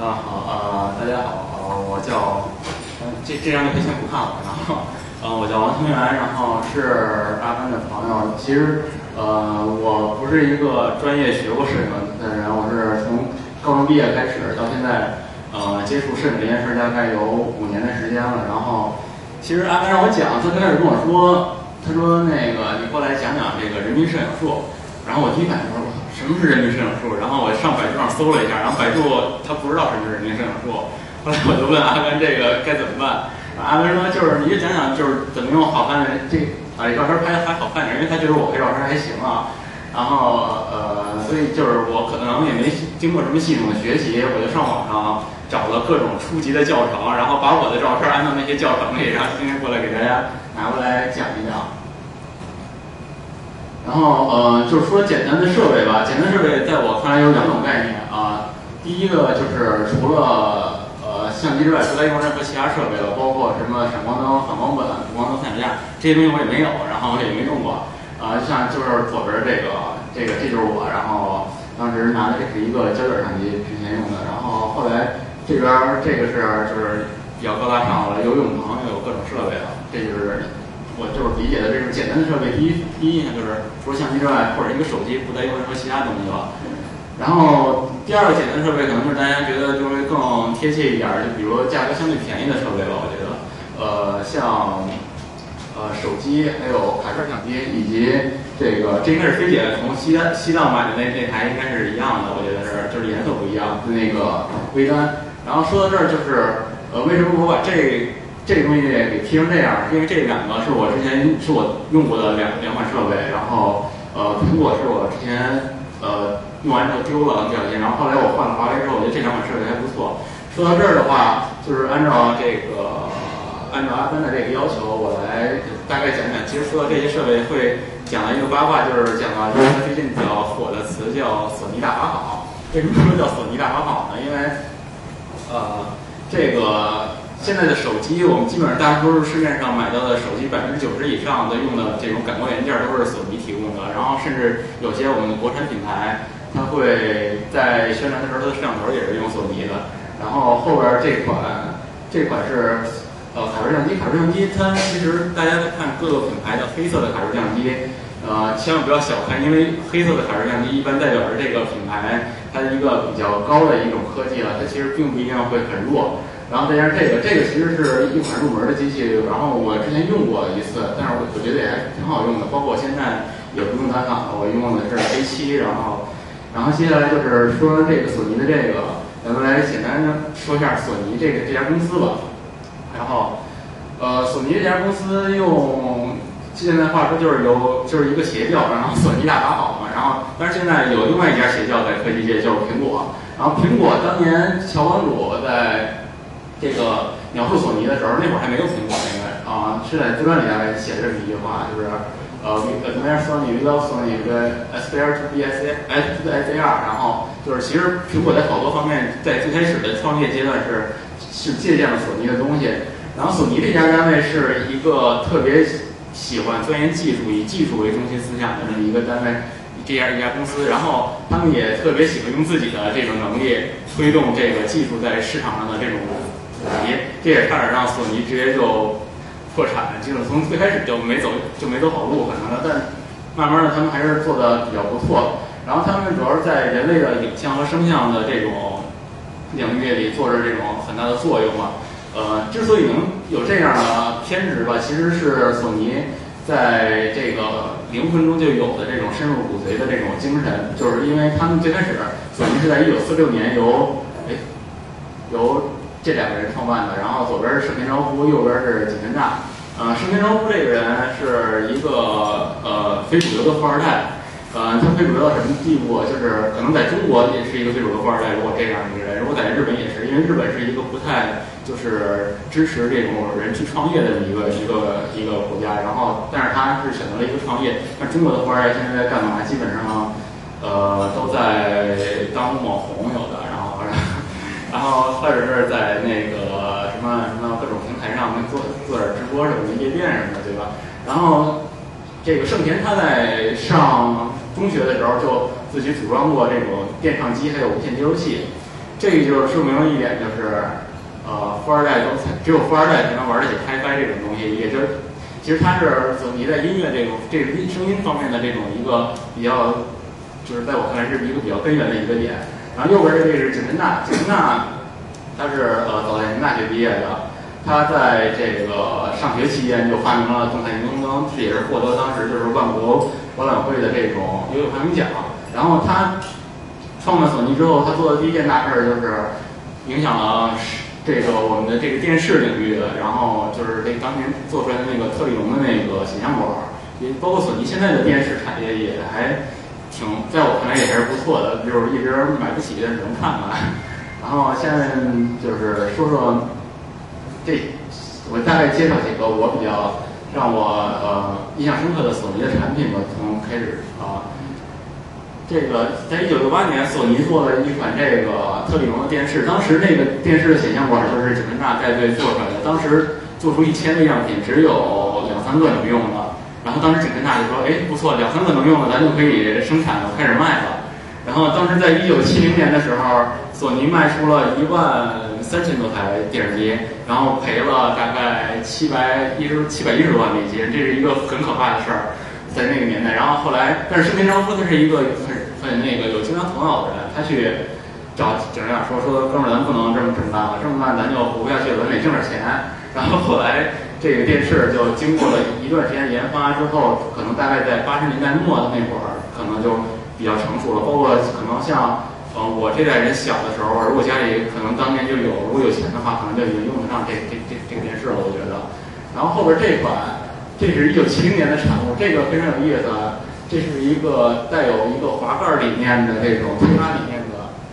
啊好呃大家好呃我叫这这张就可以先不看了，然后呃我叫王清源，然后是阿甘的朋友。其实呃我不是一个专业学过摄影的人，我是从高中毕业开始到现在呃接触摄影这件事大概有五年的时间了。然后其实阿甘让我讲，他刚开始跟我说，他说那个你过来讲讲这个人民摄影术，然后我第一反应说。什么是人民摄影术？然后我上百度上搜了一下，然后百度他不知道什么是人民摄影术。后来我就问阿甘这个该怎么办？阿甘说就是你就讲讲就是怎么用好看的这把这照片拍的还好看点，因为他觉得我拍照片还行啊。然后呃，所以就是我可能也没经过什么系统的学习，我就上网上找了各种初级的教程，然后把我的照片按照那些教程里，然后今天过来给大家拿过来讲一讲。然后呃，就是说简单的设备吧。简单设备在我看来有两种概念啊。第一个就是除了呃相机之外，不再用任何其他设备了，包括什么闪光灯、反光板、补光灯、三脚架这些东西我也没有，然后我也没用过。啊，像就是左边这个，这个这就是我，然后当时拿的这是一个胶卷相机之前用的，然后后来这边这个是就是比较高大上了，有泳棚，又有各种设备了，这就是。我就是理解的这种简单的设备，第一第一印象就是除了相机之外，或者一个手机，不再用任何其他东西了。然后第二个简单的设备，可能就是大家觉得就会更贴切一点，就比如价格相对便宜的设备吧。我觉得，呃，像呃手机，还有卡片相机，以及这个这应该是飞姐从西西藏买的那那台，应该是一样的。我觉得是，就是颜色不一样，那个微单。然后说到这儿，就是呃，为什么我把这这个东西给贴成这样，因为这两个是我之前是我用过的两两款设备，然后呃苹果是我之前呃用完之后丢了不小心，然后后来我换了华为之后，我觉得这两款设备还不错。说到这儿的话，就是按照这个按照阿芬的这个要求，我来大概讲讲。其实说到这些设备，会讲到一个八卦，就是讲到一个最近比较火的词，叫索尼大法好。为什么说叫索尼大法好呢？因为呃这个。现在的手机，我们基本上大多数市面上买到的手机，百分之九十以上的用的这种感光元件都是索尼提供的。然后甚至有些我们的国产品牌，它会在宣传的时候，它的摄像头也是用索尼的。然后后边这款，这款是呃卡式相机。卡式相机它其实大家在看各个品牌的黑色的卡式相机，呃，千万不要小看，因为黑色的卡式相机一般代表着这个品牌它的一个比较高的一种科技了。它其实并不一定会很弱。然后再加上这个，这个其实是一款入门的机器。然后我之前用过一次，但是我我觉得也还挺好用的。包括我现在也不用单反了，我用的是 A 七。然后，然后接下来就是说这个索尼的这个，咱们来简单说一下索尼这个这家公司吧。然后，呃，索尼这家公司用现在话说就是有就是一个邪教，然后索尼大法好嘛。然后，但是现在有另外一家邪教在科技界，就是苹果。然后苹果当年乔帮主在这个描述索尼的时候，那会儿还没有苹果，应该啊是在自传里边写这么一句话，就是呃怎么样，Sony real Sony，跟 aspire to be S A S to S A R，然后就是其实苹果在好多方面在最开始的创业阶段是是借鉴了索尼的东西，然后索尼这家单位是一个特别喜欢钻研技术，以技术为中心思想的这么一个单位，这样一家公司，然后他们也特别喜欢用自己的这种能力推动这个技术在市场上的这种。索尼，这也差点让索尼直接就破产，就是从最开始就没走就没走好路可能的，但慢慢的他们还是做的比较不错。然后他们主要是在人类的影像和声像的这种领域里做着这种很大的作用嘛。呃，之所以能有这样的偏执吧，其实是索尼在这个灵魂中就有的这种深入骨髓的这种精神，就是因为他们最开始索尼是在一九四六年由哎由。这两个人创办的，然后左边是盛田昭夫，右边是井田大。呃，盛田昭夫这个人是一个呃非主流的富二代，呃，他非主流到什么地步？就是可能在中国也是一个非主流富二代。如果这样一个人，如果在日本也是，因为日本是一个不太就是支持这种人去创业的一个一个一个国家。然后，但是他是选择了一个创业。那中国的富二代现在在干嘛？基本上，呃，都在当网红，有的。然后或者是在那个什么什么各种平台上做做点直播什么夜店什么的，对吧？然后这个盛田他在上中学的时候就自己组装过这种电唱机，还有无线接收器。这个就是说明了一点，就是呃，富二代都才只有富二代才能玩得起 HiFi 这种东西，也就是其实它是索尼在音乐这种这个音声音方面的这种一个比较，就是在我看来是一个比较根源的一个点。然后右边这位是景深大，景深大他是呃早稻田大学毕业的。他在这个上学期间就发明了动态荧光灯，这也是获得当时就是万国博览会的这种优秀发明奖。然后他创办索尼之后，他做的第一件大事就是影响了这个我们的这个电视领域的。然后就是这当年做出来的那个特立龙的那个显像管，也包括索尼现在的电视产业也还挺，在我看来也还是不错的，就是一直买不起，但只能看看。然后现在就是说说。这我大概介绍几个我比较让我呃印象深刻的索尼的产品吧。从开始啊，这个在一九六八年，索尼做了一款这个特立龙的电视。当时那个电视的显像管就是景深大带队做出来的。当时做出一千个样品，只有两三个能用的。然后当时景深大就说：“哎，不错，两三个能用的，咱就可以生产了，开始卖了。”然后当时在一九七零年的时候，索尼卖出了一万。三千多台电视机，然后赔了大概七百一十七百一十多万美金，这是一个很可怕的事儿，在那个年代。然后后来，但是盛田昭夫他是一个很很那个有经商头脑的人，他去找景亮说说哥们儿，咱不能这么这么办了，这么办咱就活不下去了，咱得挣点钱。然后后来这个电视就经过了一段时间研发之后，可能大概在八十年代末的那会儿，可能就比较成熟了，包括可能像。呃，我这代人小的时候，如果家里可能当年就有，如果有钱的话，可能就已经用得上这这这这个电视了。我觉得，然后后边这款，这是一九七零年的产物，这个非常有意思。这是一个带有一个滑盖理念的这种推拉理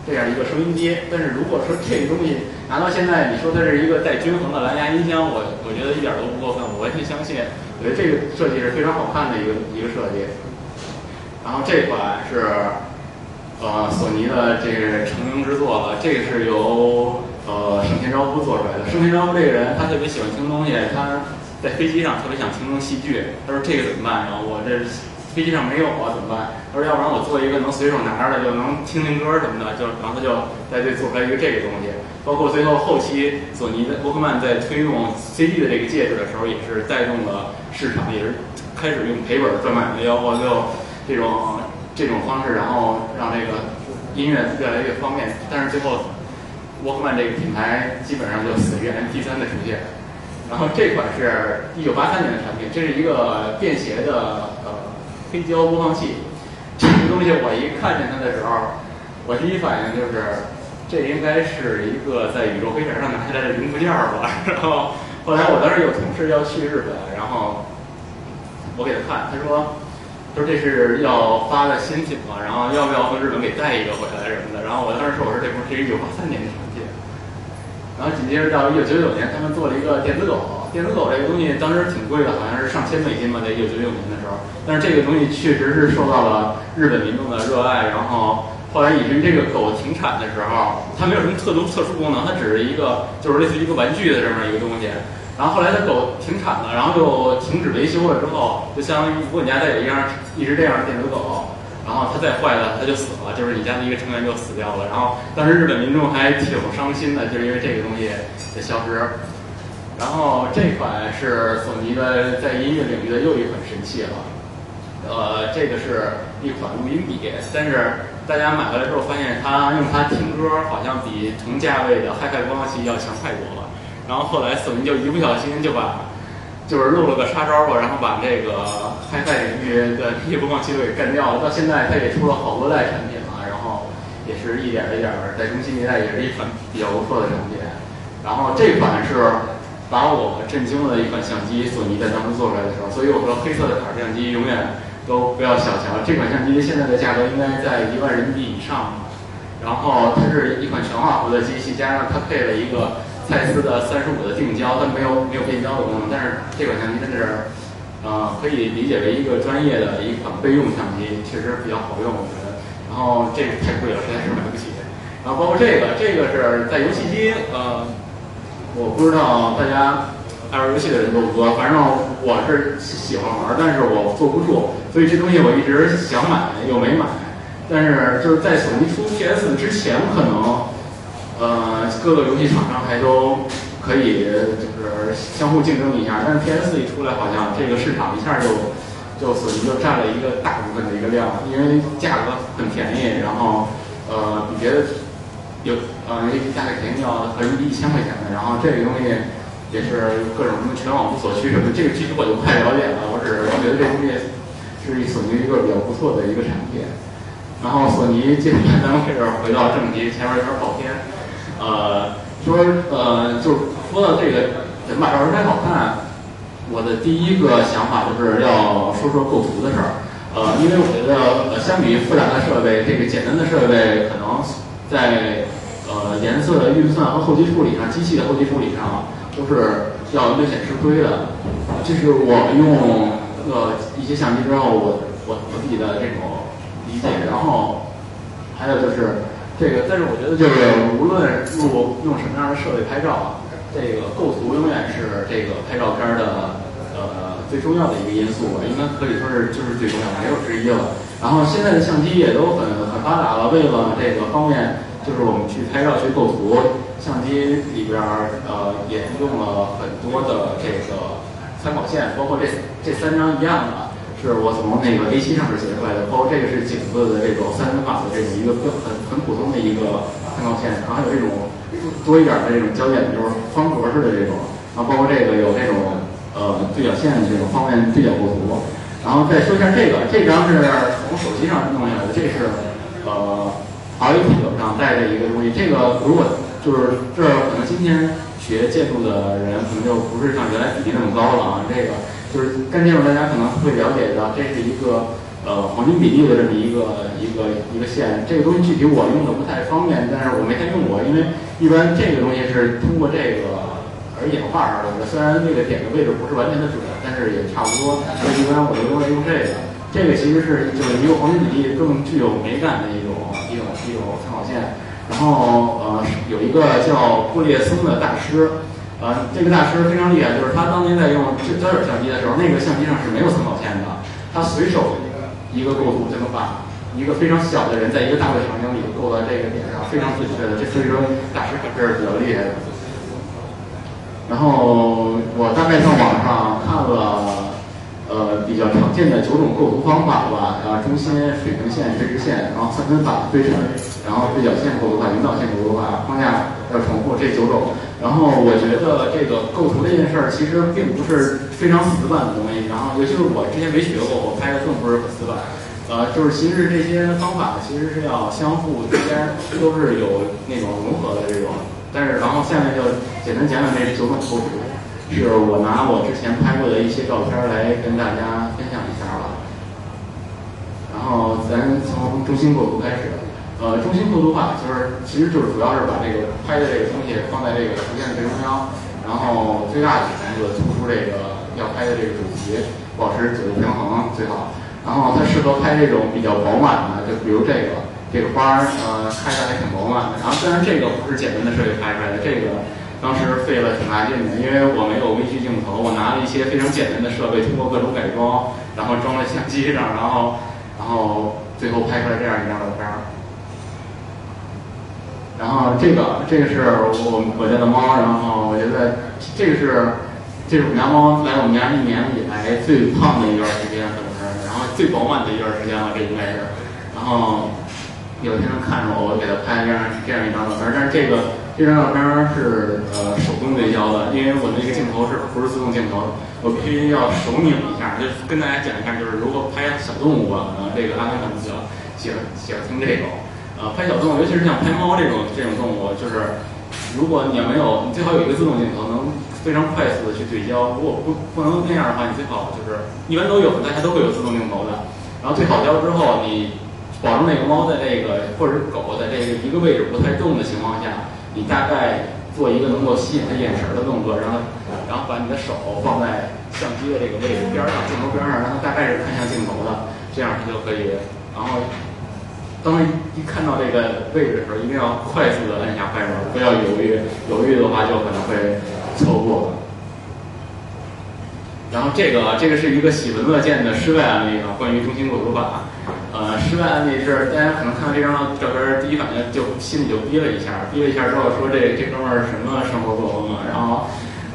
这样一个收音机。但是如果说这个东西拿到现在，你说它是一个带均衡的蓝牙音箱，我我觉得一点都不过分，我完全相信。我觉得这个设计是非常好看的一个一个设计。然后这款是。呃，索尼的这个成名之作了，这个是由呃盛田昭夫做出来的。盛田昭夫这个人，他特别喜欢听东西，他在飞机上特别想听听戏剧。他说这个怎么办？然后我这飞机上没有啊，怎么办？他说要不然我做一个能随手拿着的，就能听听歌什么的。就然后他就在这做出来一个这个东西。包括最后后期索尼的沃克曼在推动 CD 的这个介质的时候，也是带动了市场，也是开始用赔本赚买卖，吆喝就这种。这种方式，然后让这个音乐越来越方便，但是最后，沃克曼这个品牌基本上就死于 MP3 的出现。然后这款是一九八三年的产品，这是一个便携的黑胶播放器。这个东西我一看见它的时候，我第一反应就是这应该是一个在宇宙飞船上拿下来的零部件吧。然后后来我当时有同事要去日本，然后我给他看，他说。他说这是要发的新品嘛，然后要不要从日本给带一个回来什么的？然后我当时说我说这不是一九八三年的产品，然后紧接着到一九九九年，他们做了一个电子狗。电子狗这个东西当时挺贵的，好像是上千美金吧，在一九九九年的时候。但是这个东西确实是受到了日本民众的热爱，然后后来以至于这个狗停产的时候，它没有什么特殊特殊功能，它只是一个就是类似于一个玩具的这么一个东西。然后后来它狗停产了，然后就停止维修了之后，就相当于如果你家再有一样一直这样的电子狗，然后它再坏了，它就死了，就是你家的一个成员就死掉了。然后当时日本民众还挺伤心的，就是因为这个东西的消失。然后这款是索尼的在音乐领域的又一款神器了，呃，这个是一款录音笔，但是大家买回来之后发现它用它听歌好像比同价位的 HiFi 播放器要强太多了。然后后来索尼就一不小心就把，就是露了个杀招吧，然后把这个 HiFi 领域的这些播放器都给干掉了。到现在它也出了好多代产品了，然后也是一点一点在中期年代也是一款比较不错的产品。然后这款是把我震惊了的一款相机，索尼在当时做出来的时候，所以我说黑色的卡式相机永远都不要小瞧。这款相机现在的价格应该在一万人民币以上。然后它是一款全画幅的机器，加上它配了一个。蔡司的三十五的定焦，它没有没有变焦的功能，但是这款相机真的是，呃，可以理解为一个专业的一款备用相机，确实比较好用，我觉得。然后这个太贵了，实在是买不起。然后包括这个，这个是在游戏机，呃，我不知道大家爱玩游戏的人多不多，反正我是喜欢玩，但是我坐不住，所以这东西我一直想买又没买。但是就是在索尼出 PS 之前，可能。呃，各个游戏厂商还都可以就是相互竞争一下。但是 PS 一出来，好像这个市场一下就就索尼就占了一个大部分的一个量，因为价格很便宜，然后呃比别的有呃价格便宜要合人民币一千块钱的，然后这个东西也是各种什么全网不锁区什么，这个具体我就不太了解了，我只是觉得这东西是索尼一个比较不错的一个产品。然后索尼接下来咱们开始回到正题，前面有点跑偏。呃，说呃，就是说到这个怎么把照片拍好看，我的第一个想法就是要说说构图的事儿。呃，因为我觉得呃，相比于复杂的设备，这个简单的设备可能在呃颜色的运算和后期处理上，机器的后期处理上都是要略显吃亏的。这是我用呃一些相机之后，我我我自己的这种。理解，然后还有就是这个，但是我觉得就是无论用用什么样的设备拍照啊，这个构图永远是这个拍照片的呃最重要的一个因素吧，应该可以说是就是最重要，没有之一了。然后现在的相机也都很很发达了，为了这个方便，就是我们去拍照去构图，相机里边呃也用了很多的这个参考线，包括这这三张一样的。是我从那个 A7 上面截出来的，包括这个是景子的这种三分法的这种一个很很普通的一个参考线，然后还有这种多一点的这种焦点，就是方格式的这种，然后包括这个有这种呃对角线的这种方便对角构图，然后再说一下这个，这张是从手机上弄下来的，这是呃 R A P 上带的一个东西，这个如果就是这可能今天学建筑的人可能就不是像原来比例那么高了啊，这个。就是干这种，大家可能会了解到，这是一个呃黄金比例的这么一个一个一个线。这个东西具体我用的不太方便，但是我没太用过，因为一般这个东西是通过这个而演化而来的。虽然那个点的位置不是完全的准，但是也差不多。所以一般我就用用这个。这个其实是就是一个黄金比例更具有美感的一种一种一种参考线。然后呃有一个叫布列松的大师。呃，这个大师非常厉害，就是他当年在用胶卷相机的时候，那个相机上是没有参考线的，他随手一个构图就能把一个非常小的人在一个大的场景里构到这个点上，非常准确的。这所以说大师可是比较厉害的。然后我大概在网上看了，呃，比较常见的九种构图方法吧，啊，中心、水平线、垂直线，然后三分法、对称，然后对角线构图法、引导线构图法、框架要重复这九种。然后我觉得这个构图这件事儿其实并不是非常死板的东西，然后尤其是我之前没学过，我拍的更不是很死板。呃，就是其实这些方法其实是要相互之间都是有那种融合的这种。但是然后下面就简单讲讲这九种构图，是我拿我之前拍过的一些照片来跟大家分享一下吧。然后咱从中心构图开始。呃，中心构图法就是，其实就是主要是把这个拍的这个东西放在这个图片的正中央，然后最大的程度突出这个要拍的这个主题，保持左右平衡最好。然后它适合拍这种比较饱满的，就比如这个这个花儿，呃，开的还挺饱满的。然后虽然这个不是简单的设计拍出来的，这个当时费了挺大劲的，因为我没有微距镜头，我拿了一些非常简单的设备，通过各种改装，然后装在相机上，然后然后最后拍出来这样一张照片。然后这个这个是我我家的猫，然后我觉得这个是这是我们家猫来我们家一年以来最胖的一段时间，可能是，然后最饱满的一段时间了，这应该是。然后有天它看着我，我给它拍这样这样一张照片，但是这个这张照片是呃手动对焦的，因为我那个镜头是不是自动镜头，我必须要手拧一下。就跟大家讲一下，就是如果拍小动物啊，这个阿甘可能比较喜欢喜欢听这种。呃，拍小动物，尤其是像拍猫这种这种动物，就是如果你要没有，你最好有一个自动镜头，能非常快速的去对焦。如果不不能那样的话，你最好就是一般都有，大家都会有自动镜头的。然后对好焦之后，你保证那个猫在这个或者是狗在这个一个位置不太动的情况下，你大概做一个能够吸引他眼神的动作，然后然后把你的手放在相机的这个位置边上，镜头边上，让他大概是看向镜头的，这样他就可以，然后。当一看到这个位置的时候，一定要快速的按下快门，不要犹豫，犹豫的话就可能会错过。然后这个这个是一个喜闻乐见的失败案例啊，关于中心构图法。呃，失败案例是大家可能看到这张照片，第一反应就心里就憋了一下，憋了一下之后说这这哥们儿什么生活作风啊？然后，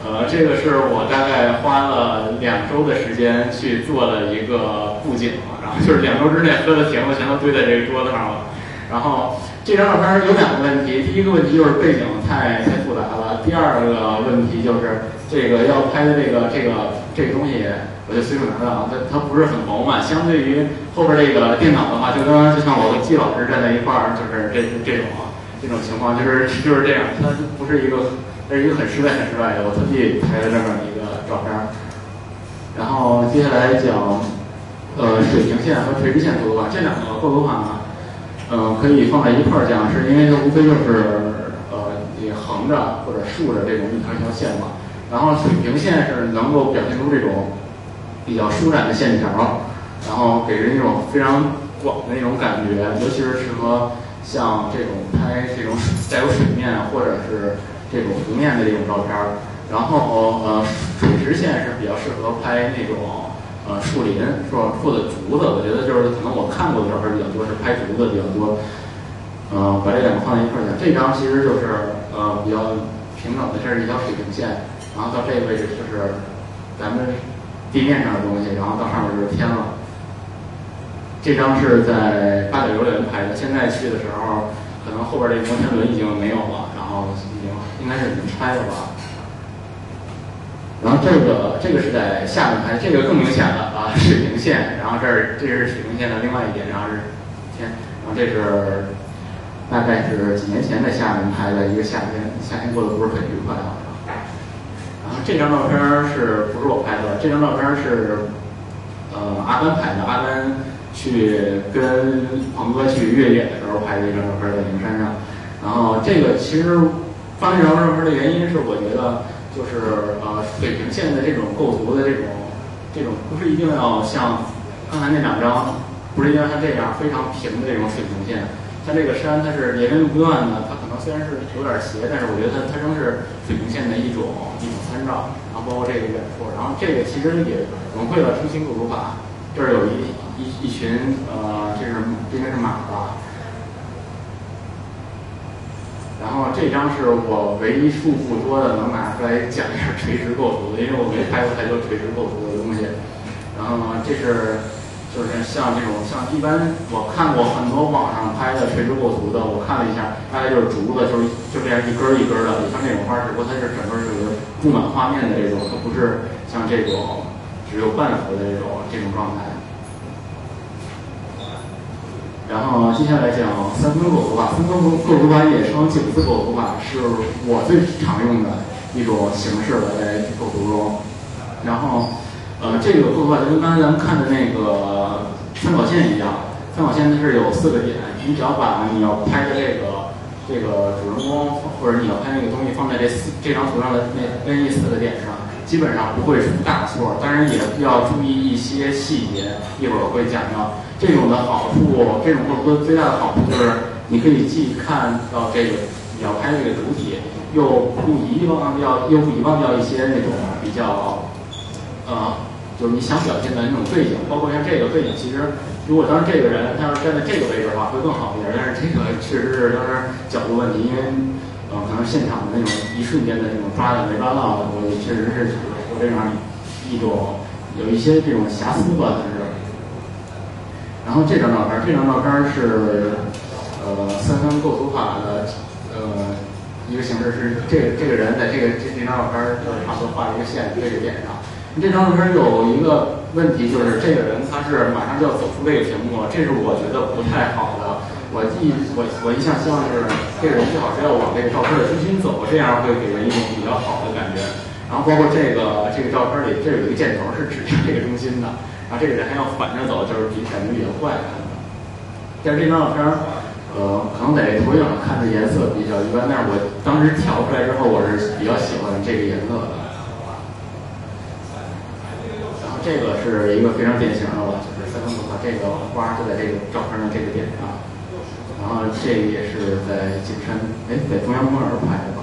呃，这个是我大概花了两周的时间去做了一个布景，然后就是两周之内喝的甜的全都堆在这个桌子上了。然后这张照片有两个问题，第一个问题就是背景太太复杂了，第二个问题就是这个要拍的这个这个这个东西。我就随手拿的啊，它它不是很饱满，相对于后边这个电脑的话，就跟就像我和季老师站在一块儿，就是这这种啊这种情况，就是就是这样，它不是一个，这是一个很失败很失败的，我特地拍了这么一个照片。然后接下来讲，呃，水平线和垂直线构图法，这两个构图法呢，呃，可以放在一块儿讲，是因为它无非就是呃，你横着或者竖着这种一条一条线嘛。然后水平线是能够表现出这种。比较舒展的线条，然后给人一种非常广的那种感觉，尤其是适合像这种拍这种带有水面或者是这种湖面的这种照片儿。然后呃，垂直线是比较适合拍那种树林，是吧或者竹子。我觉得就是可能我看过的照片比较多，是拍竹子比较多。呃，把这两个放在一块儿讲，这张其实就是呃比较平整的，这是一条水平线，然后到这个位置就是咱们。地面上的东西，然后到上面就是天了。这张是在八角游园拍的，现在去的时候，可能后边这摩天轮已经没有了，然后已经应该是已经拆了吧。然后这个这个是在下面拍，这个更明显了啊，水平线。然后这儿这是水平线的另外一点，然后是天。然后这是大概是几年前在厦门拍的一个夏天，夏天过得不是很愉快啊。这张照片是不是我拍的？这张照片是，呃，阿甘拍的。阿甘去跟鹏哥去越野的时候拍的一张照片，在灵山上。然后这个其实发这张照片的原因是，我觉得就是呃，水平线的这种构图的这种这种，不是一定要像刚才那两张，不是一定要像这样非常平的这种水平线。像这个山，它是连绵不断的，它可能虽然是有点斜，但是我觉得它它仍是水平线的一种一种参照。然后包括这个远处，然后这个其实也融汇了中心构图法。这儿有一一一群呃，这是这应该是马吧。然后这张是我唯一数不多的能拿出来讲一下垂直构图的，因为我没拍过太多垂直构图的东西。然后呢这是。就是像这种，像一般我看过很多网上拍的垂直构图的，我看了一下，大概就是竹子，就是就这样一根一根的，你像这种花，只不过它是整个是布满画面的这种，它不是像这种只有半幅的这种这种状态。然后接下来讲三分构图法，三分构构图法也称井字构图法，是我最常用的一种形式了，在构图中。然后。呃，这个构图法就跟刚才咱们看的那个参考线一样，参考线它是有四个点，你只要把你要拍的这个这个主人公或者你要拍那个东西放在这四这张图上的那那四个点上，基本上不会出大错。当然也要注意一些细节，一会儿我会讲到。这种的好处，这种构图最大的好处就是你可以既看到这个你要拍这个主体，又不遗忘掉又不遗忘掉一些那种比较呃。就是你想表现的那种背景，包括像这个背景，其实如果当时这个人他要是站在这个位置的话，会更好一点。但是这个确实是当时角度问题，因为呃，可能现场的那种一瞬间的那种抓的没抓到的，我也确实是有这样一种有一些这种瑕疵吧，但是。然后这张照片，这张照片是呃三分构图法的呃一个形式，是这个这个人在这个这这张照片就是差不多画了一个线对着点上。这张照片有一个问题，就是这个人他是马上就要走出这个屏幕了，这是我觉得不太好的。我一我我一向希望是这个人最好是要往这个照片的中心走，这样会给人一种比较好的。然后包括这个这个照片里，这有一个箭头是指向这个中心的，然后这个人还要反着走，就是比感觉比较怪。但是这张照片，呃，可能在投影上看的颜色比较一般，但是我当时调出来之后，我是比较喜欢这个颜色的。然后这个是一个非常典型的吧，就是三分构图法，这个花就在这个照片的这个点上，然后这个也是在景山，哎，在中央公园拍的吧？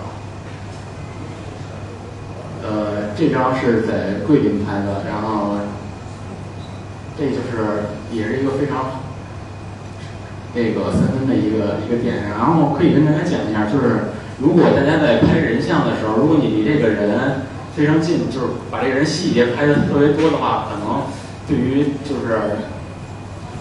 呃，这张是在桂林拍的，然后这就是也是一个非常那个三分的一个一个点，然后可以跟大家讲一下，就是如果大家在拍人像的时候，如果你离这个人非常近，就是把这个人细节拍的特别多的话，可能对于就是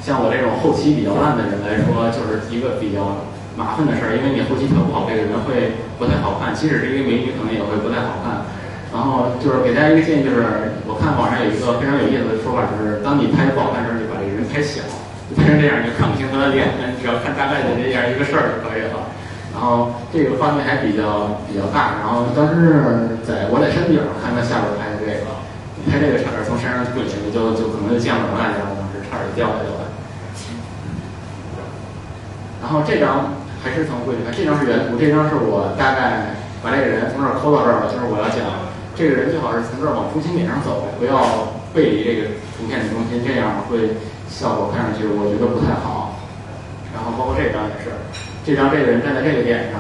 像我这种后期比较烂的人来说，就是一个比较麻烦的事儿，因为你后期调不好，这个人会不太好看，即使是一个美女，可能也会不太好看。然后就是给大家一个建议，就是我看网上有一个非常有意思的说法，就是当你拍不好看的时候，你把这个人拍小，拍成这样，你就看不清他的脸，你只要看大概的这样一个事儿就可以了。然后这个画面还比较比较大，然后当时在我在山顶看到下边拍的这个，拍这个差点从山上滚下去，就就可能就降落了，然后当时差点掉下去了。然后这张还是从过去看，这张是原图，这张是我大概把这个人从这儿抠到这儿了，就是我要讲。这个人最好是从这儿往中心点上走，不要背离这个图片的中心，这样会效果看上去我觉得不太好。然后包括这张也是，这张这个人站在这个点上，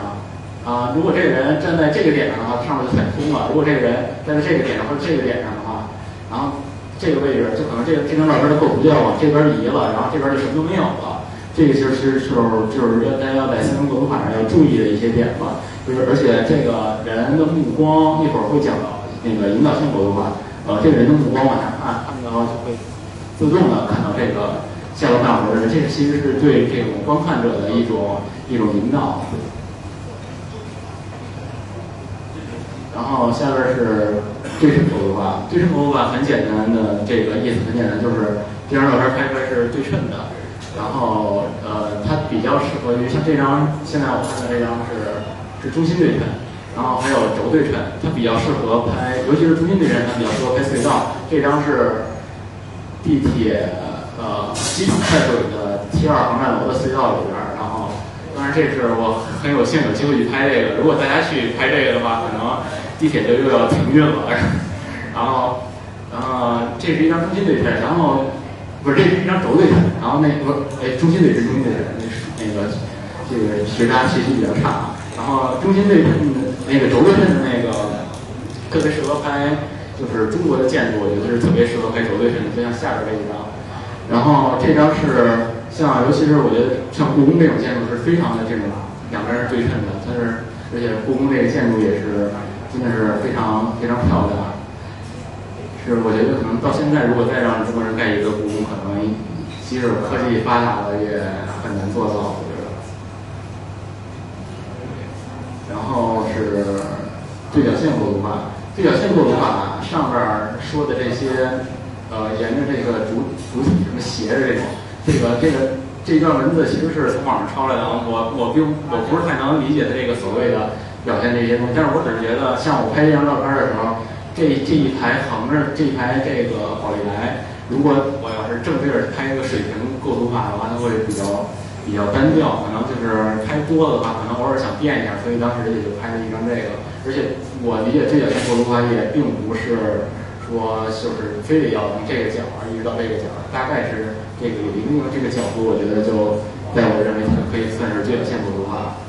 啊，如果这个人站在这个点上的话，上面就太空了；如果这个人站在这个点上或者这个点上的话，然后这个位置就可能这个这张照片的构图就要往这边移了，然后这边就什么都没有了。这个其实是就是就是大家要在三维构图法上要注意的一些点吧。就是而且这个人的目光一会儿会讲到。那个引导性构图法，呃，这个人的目光往下看，然后就会自动的看到这个下楼干活的人，这个其实是对这种观看者的一种一种引导。然后下边是对称构图法，对称构图法很简单的，这个意思很简单，就是这张照片拍出来是对称的，然后呃，它比较适合于像这张，现在我看的这张是是中心对称。然后还有轴对称，它比较适合拍，尤其是中心对称，它比较适合拍隧道。这张是地铁呃机场快轨的 T 二航站楼的隧道里边儿。然后，当然这是我很有幸有机会去拍这个。如果大家去拍这个的话，可能地铁就又要停运了。然后，然后这是一张中心对称，然后不是这是一张轴对称。然后那不是哎中心对称中心对称，那那个这个学渣学习比较差。然后中心对称那个轴对称的那个特别适合拍，就是中国的建筑，我觉得是特别适合拍轴对称的，就像下边这一张。然后这张是像，尤其是我觉得像故宫这种建筑是非常的这种两边是对称的，它是而且故宫这个建筑也是真的是非常非常漂亮。是我觉得可能到现在，如果再让中国人盖一个故宫，可能即使科技发达了，也很难做到。然后是对角线构图法，对角线构图法上边说的这些，呃，沿着这个主主体什么斜着这种，这个这个这段文字其实是从网上抄来的，我我并我不是太能理解它这个所谓的表现这些东西，但是我只是觉得，像我拍这张照片的时候，这这一排横着这一排这个宝丽来，如果我要是正对着拍一个水平构图法的话，它会比较。比较单调，可能就是拍多了的话，可能偶尔想变一下，所以当时也就拍了一张这个。而且我理解对角线构图法也并不是说就是非得要从这个角一直到这个角，大概是这个有一定的这个角度，我觉得就在我认为它可以算是对角线构图法。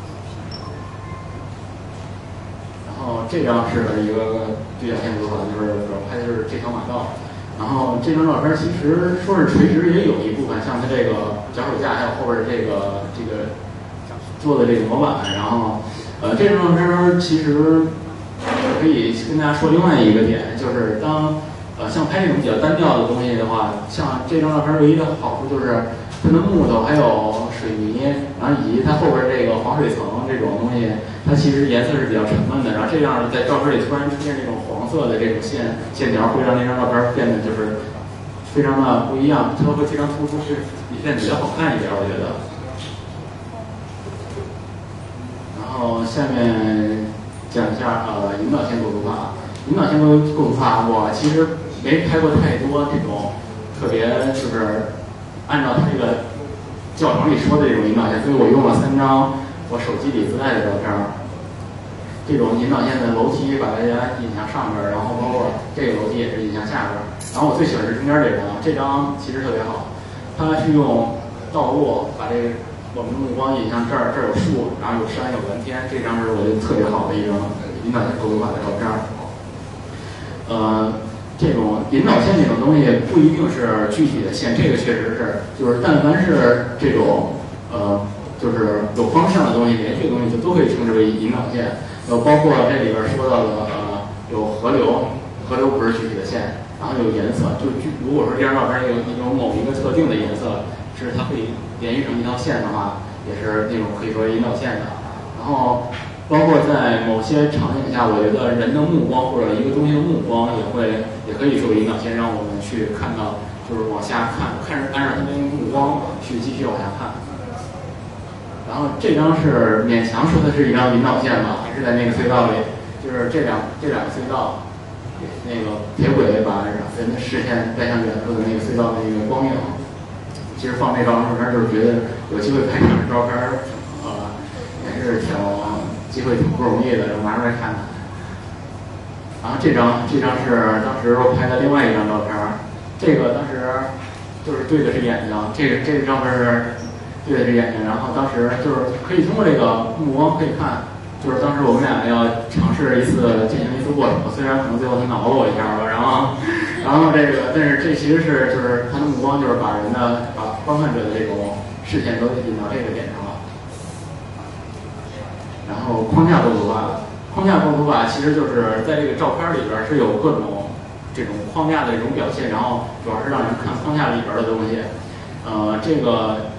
然后这张是一个对角线构图，就是主要拍的是这条马道。然后这张照片其实说是垂直，也有一部分像它这个脚手架，还有后边这个这个做的这个模板。然后，呃，这张照片其实可以跟大家说另外一个点，就是当呃像拍这种比较单调的东西的话，像这张照片唯一的好处就是它的木头还有水泥，然后以及它后边这个防水层这种东西。它其实颜色是比较沉闷的，然后这样在照片里突然出现这种黄色的这种线线条，会让那张照片变得就是非常的不一样，它会非常突出，是变得比较好看一点，我觉得。然后下面讲一下呃引导线构图法，引导线构构图法，我其实没拍过太多这种特别就是按照他这个教程里说的这种引导线，所以我用了三张我手机里自带的照片儿。这种引导线的楼梯把大家引向上边儿，然后包括这个楼梯也是引向下边儿。然后我最喜欢是中间这张，这张其实特别好，它是用道路把这个我们的目光引向这儿，这儿有树，然后有山有蓝天，这张是我觉得特别好的一张引导线构图法的照片儿。呃，这种引导线这种东西不一定是具体的线，这个确实是，就是但凡是这种呃，就是有方向的东西，连续的东西就都可以称之为引导线。呃，包括这里边说到的呃，有河流，河流不是具体的线，然后有颜色，就具如果说这张照片有有某一个特定的颜色，是它可以连续成一条线的话，也是那种可以作为引导线的。然后。包括在某些场景下，我觉得人的目光或者一个东西的目光也会也可以作为引导线，让我们去看到，就是往下看，看着按照他的目光去继续往下看。然后这张是勉强说的是一张引导线吧，还是在那个隧道里，就是这两这两个隧道，那个铁轨把人的视线带向远处的那个隧道的那个光影。其实放这张照片就是觉得有机会拍这张照片，呃，也是挺。机会挺不容易的，就拿出来看看。然后这张，这张是当时我拍的另外一张照片儿。这个当时就是对的是眼睛，这个这个照片是对的是眼睛。然后当时就是可以通过这个目光可以看，就是当时我们俩要尝试一次进行一次握手，虽然可能最后他挠了我一下吧。然后，然后这个，但是这其实是就是他的目光就是把人的把观看者的这种视线都引到这个。然后框架构图法，框架构图法其实就是在这个照片里边是有各种这种框架的一种表现，然后主要是让人看框架里边的东西。呃，这个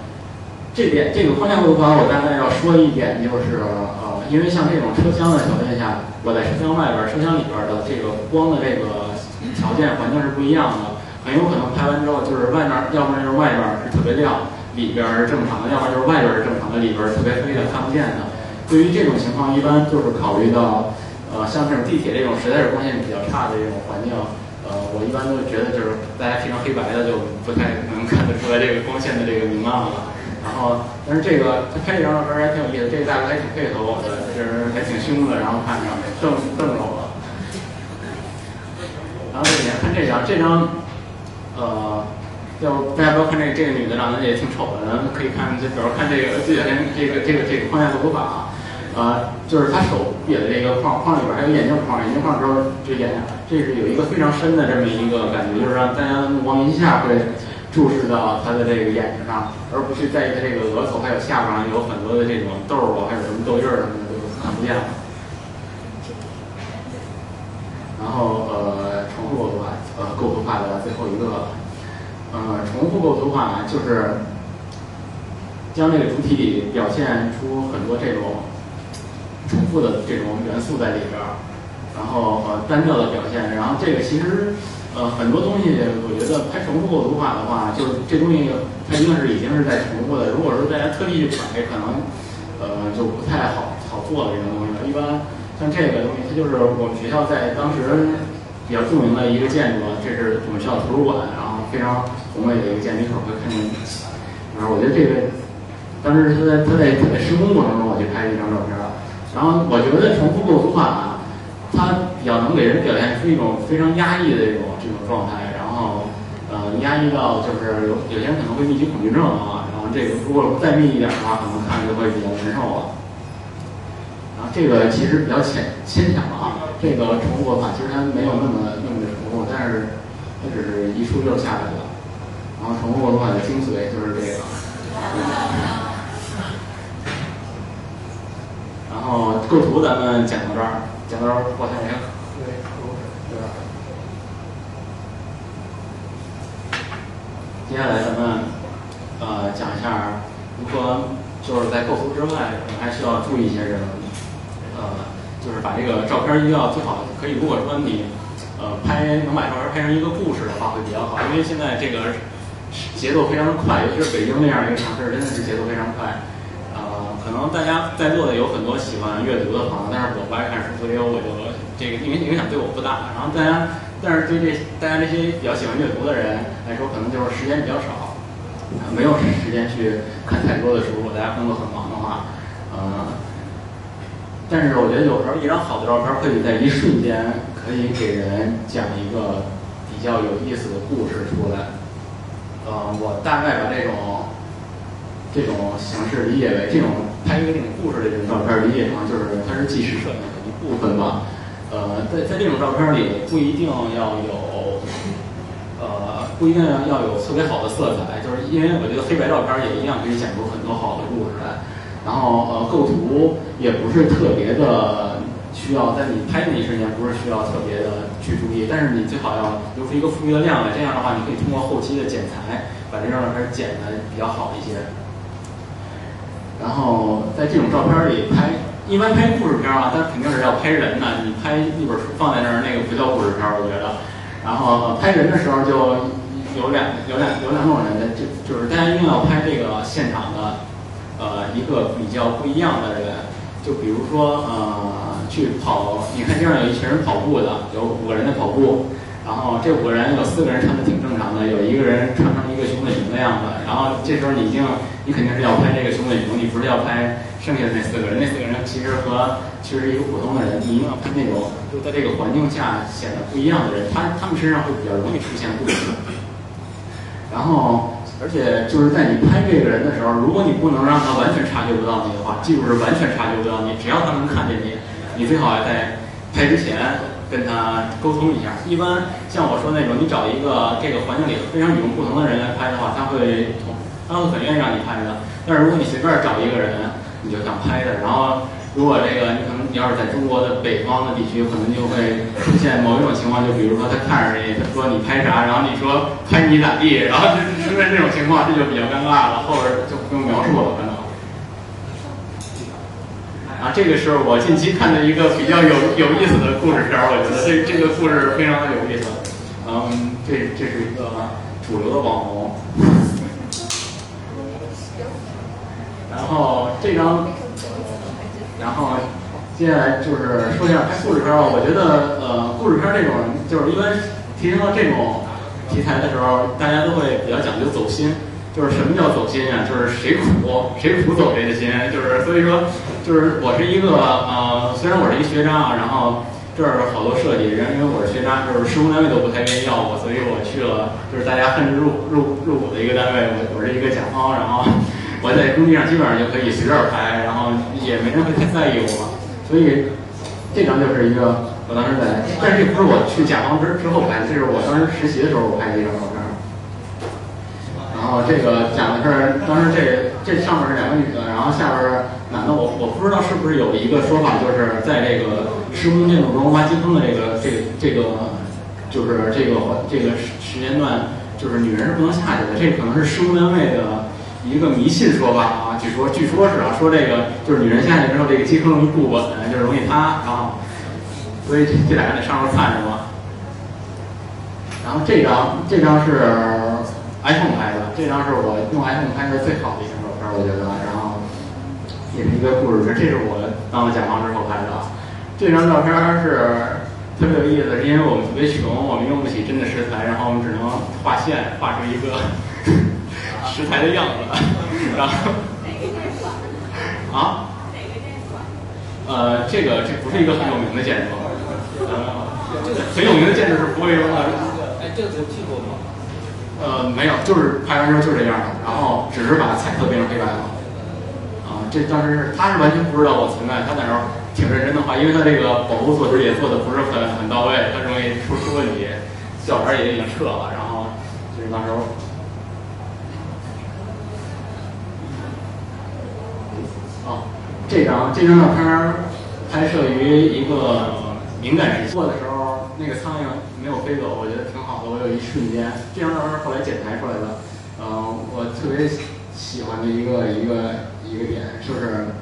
这点这个框架构图法我大概要说一点，就是呃，因为像这种车厢的条件下，我在车厢外边、车厢里边的这个光的这个条件环境是不一样的，很有可能拍完之后就是外面，要不然就是外边是特别亮，里边是正常的，要不然就是外边是正常的，里边特别黑的，看不见的。对于这种情况，一般就是考虑到，呃，像这种地铁这种实在是光线比较差的这种环境，呃，我一般都觉得就是大家平常黑白的就不太能看得出来这个光线的这个明暗了。然后，但是这个他拍这张照片还挺有意思，这个大哥还挺配合我的，就是还挺凶的，然后看着瞪瞪着我。然后你看这张，这张，呃。要大家不要看这这个女的长得也挺丑的，然后可以看，就比如看这个这两天这个这个这个框架构图法啊，呃，就是他手别的这个框框里边还有眼镜框，眼镜框之后这眼这是有一个非常深的这么一个感觉，就是让大家目光一下会注视到他的这个眼睛上，而不去在意他这个额头还有下巴上有很多的这种痘啊，还有什么痘印儿什么的都看不见了。然后呃，重复构图法，呃，构图法的最后一个。呃，重复构图法就是将这个主体里表现出很多这种重复的这种元素在里边儿，然后呃单调的表现。然后这个其实呃很多东西，我觉得拍重复构图法的话，就是这东西它一定是已经是在重复的。如果说大家特地去拍，可能呃就不太好好做的这种东西。一般像这个东西，它就是我们学校在当时比较著名的一个建筑，这是我们学校图书馆，然后非常。宏伟的一个建立口会看见，然后我觉得这个，当时他在他在他在施工过程中，我去拍了一张照片儿，然后我觉得重复构图法，它比较能给人表现出一种非常压抑的这种这种状态，然后呃压抑到就是有有些人可能会密集恐惧症啊，然后这个如果再密一点的话，可能看着就会比较难受了。然后这个其实比较浅牵强了啊，这个重复构图其实它没有那么那么的重复，但是它只是一出就下来了。然后重复构图法的精髓就是这个，然后构图咱们讲到这儿，讲到这儿，我先喝杯喝口水，对？接下来咱们呃讲一下如何就是在构图之外，我们还需要注意一些什么？呃，就是把这个照片一定要最好可以，如果说你呃拍能把照片拍成一个故事的话，会比较好，因为现在这个。节奏非常快，尤其是北京那样一个城市，真的是节奏非常快。可能大家在座的有很多喜欢阅读的朋友，但是我不爱看书，所以我就这个因为影响对我不大。然后大家，但是对这大家这些比较喜欢阅读的人来说，可能就是时间比较少，没有时间去看太多的书。如果大家工作很忙的话，呃，但是我觉得有时候一张好的照片会在一瞬间可以给人讲一个比较有意思的故事出来。呃，我大概把这种这种形式理解为这种拍一个这种故事的这种照片，理解成就是它是纪实摄影的一部分吧。呃，在在这种照片里不一定要有呃，不一定要要有特别好的色彩，就是因为我觉得黑白照片也一样可以讲出很多好的故事来。然后呃，构图也不是特别的需要在你拍的那一瞬间不是需要特别的去注意，但是你最好要留出一个富裕的量来，这样的话你可以通过后期的剪裁把这张照片剪的比较好一些。然后在这种照片里拍，一般拍故事片啊，它肯定是要拍人的。你拍一本书放在那儿，那个不叫故事片，我觉得。然后拍人的时候就有两有两有两种人，就就是大家一定要拍这个现场的。呃，一个比较不一样的人，就比如说，呃，去跑，你看街上有一群人跑步的，有五个人在跑步，然后这五个人有四个人穿的挺正常的，有一个人穿成一个熊仔熊的样子，然后这时候你一定，你肯定是要拍这个熊仔熊，你不是要拍剩下的那四个人，那四个人其实和其实一个普通的人，你一定要拍那种就在这个环境下显得不一样的人，他他们身上会比较容易出现故事，然后。而且就是在你拍这个人的时候，如果你不能让他完全察觉不到你的话，记住是完全察觉不到你，只要他能看见你，你最好在拍之前跟他沟通一下。一般像我说那种，你找一个这个环境里非常与众不同的人来拍的话，他会他会很愿意让你拍的。但是如果你随便找一个人，你就想拍他，然后。如果这个你可能你要是在中国的北方的地区，可能就会出现某一种情况，就比如说他看着你，他说你拍啥，然后你说拍你咋地，然后就出现这种情况，这就比较尴尬了，后边就不用描述了，可能。啊，这个是我近期看的一个比较有有意思的故事片儿，我觉得这这个故事非常的有意思。嗯，这这是一个主流的网红。然后这张。然后，接下来就是说一下拍故事片儿。我觉得，呃，故事片儿这种，就是一般提升到这种题材的时候，大家都会比较讲究走心。就是什么叫走心啊？就是谁苦谁苦走谁的心。就是所以说，就是我是一个呃，虽然我是一学渣，然后这儿好多设计，人因为我是学渣，就是施工单位都不太愿意要我，所以我去了就是大家恨之入入入骨的一个单位。我我是一个甲方，然后。我在工地上基本上就可以随便拍，然后也没人会太在意我，所以这张就是一个我当时在，但是这不是我去甲方之之后拍的，这是我当时实习的时候我拍的一张照片。然后这个讲的是当时这这上面是两个女的，然后下边男的，我我不知道是不是有一个说法，就是在这个施工建筑中挖基坑的这个这个这个就是这个这个时时间段，就是女人是不能下去的，这可能是施工单位的。一个迷信说法啊，据说据说是啊，说这个就是女人下去之后，这个基坑容易不稳，就容易塌，然后所以这俩人在上面看着嘛。然后这张这张是 iPhone 拍的，这张是我用 iPhone 拍的最好的一张照片，我觉得。然后也是一个故事片，这是我当了甲方之后拍的。这张照片是特别有意思，是因为我们特别穷，我们用不起真的石材，然后我们只能画线画出一个。石材的样子，然后啊，呃，这个这不是一个很有名的建筑，呃，很有名的建筑是不会用的。哎，这个有去过吗？呃，没有，就是拍完之后就这样的，然后只是把彩色变成黑白了。啊，这当时是他是完全不知道我存在，他在那儿挺认真的画，因为他这个保护措施也做的不是很很到位，他容易出出问题，胶片也已经撤了，然后就是那时候。这张这张照片拍摄于一个敏感时期，做的时候那个苍蝇没有飞走，我觉得挺好的。有一瞬间，这张照片后来剪裁出来的，嗯，我特别喜欢的一个一个一个点就是